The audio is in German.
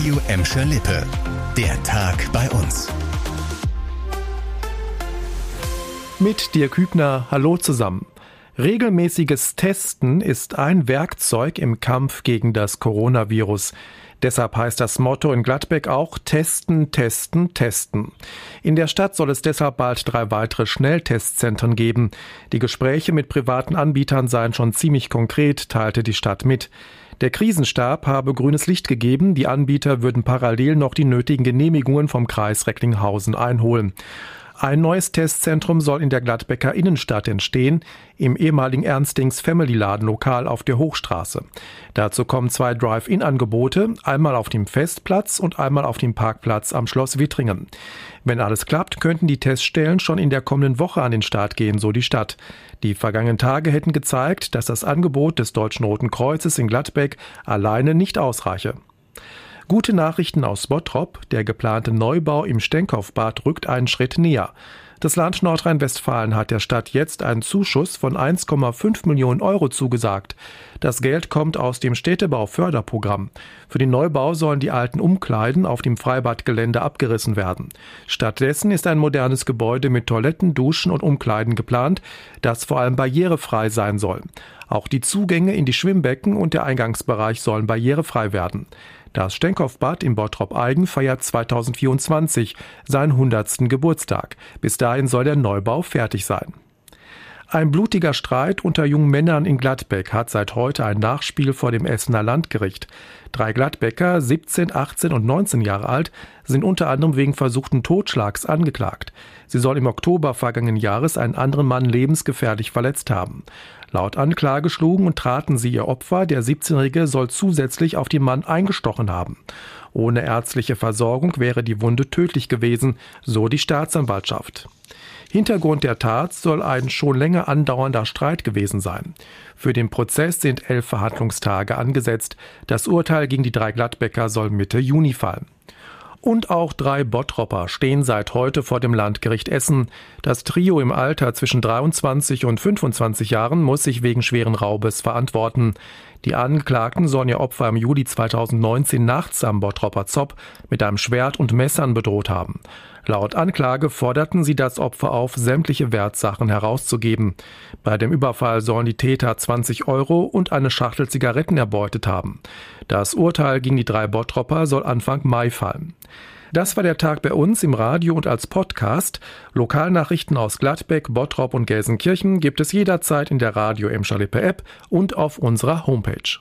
Radio Emscher Lippe. Der Tag bei uns. Mit dir Kübner, hallo zusammen. Regelmäßiges Testen ist ein Werkzeug im Kampf gegen das Coronavirus. Deshalb heißt das Motto in Gladbeck auch Testen, Testen, Testen. In der Stadt soll es deshalb bald drei weitere Schnelltestzentren geben. Die Gespräche mit privaten Anbietern seien schon ziemlich konkret, teilte die Stadt mit. Der Krisenstab habe grünes Licht gegeben, die Anbieter würden parallel noch die nötigen Genehmigungen vom Kreis Recklinghausen einholen. Ein neues Testzentrum soll in der Gladbecker Innenstadt entstehen, im ehemaligen Ernstings Family Laden Lokal auf der Hochstraße. Dazu kommen zwei Drive-In-Angebote, einmal auf dem Festplatz und einmal auf dem Parkplatz am Schloss Wittringen. Wenn alles klappt, könnten die Teststellen schon in der kommenden Woche an den Start gehen, so die Stadt. Die vergangenen Tage hätten gezeigt, dass das Angebot des Deutschen Roten Kreuzes in Gladbeck alleine nicht ausreiche. Gute Nachrichten aus Bottrop. Der geplante Neubau im Stenkopfbad rückt einen Schritt näher. Das Land Nordrhein-Westfalen hat der Stadt jetzt einen Zuschuss von 1,5 Millionen Euro zugesagt. Das Geld kommt aus dem Städtebauförderprogramm. Für den Neubau sollen die alten Umkleiden auf dem Freibadgelände abgerissen werden. Stattdessen ist ein modernes Gebäude mit Toiletten, Duschen und Umkleiden geplant, das vor allem barrierefrei sein soll. Auch die Zugänge in die Schwimmbecken und der Eingangsbereich sollen barrierefrei werden. Das Stenkopfbad im Bottrop-Eigen feiert 2024 seinen 100. Geburtstag. Bis dahin soll der Neubau fertig sein. Ein blutiger Streit unter jungen Männern in Gladbeck hat seit heute ein Nachspiel vor dem Essener Landgericht. Drei Gladbecker, 17, 18 und 19 Jahre alt, sind unter anderem wegen versuchten Totschlags angeklagt. Sie soll im Oktober vergangenen Jahres einen anderen Mann lebensgefährlich verletzt haben. Laut Anklage schlugen und traten sie ihr Opfer, der 17-Jährige, soll zusätzlich auf den Mann eingestochen haben. Ohne ärztliche Versorgung wäre die Wunde tödlich gewesen, so die Staatsanwaltschaft. Hintergrund der Tat soll ein schon länger andauernder Streit gewesen sein. Für den Prozess sind elf Verhandlungstage angesetzt. Das Urteil gegen die drei Gladbecker soll Mitte Juni fallen. Und auch drei Bottropper stehen seit heute vor dem Landgericht Essen. Das Trio im Alter zwischen 23 und 25 Jahren muss sich wegen schweren Raubes verantworten. Die Angeklagten sollen ihr Opfer im Juli 2019 nachts am Bottropper Zopp mit einem Schwert und Messern bedroht haben. Laut Anklage forderten sie das Opfer auf, sämtliche Wertsachen herauszugeben. Bei dem Überfall sollen die Täter 20 Euro und eine Schachtel Zigaretten erbeutet haben. Das Urteil gegen die drei Bottropper soll Anfang Mai fallen. Das war der Tag bei uns im Radio und als Podcast. Lokalnachrichten aus Gladbeck, Bottrop und Gelsenkirchen gibt es jederzeit in der Radio Emscher Lippe App und auf unserer Homepage.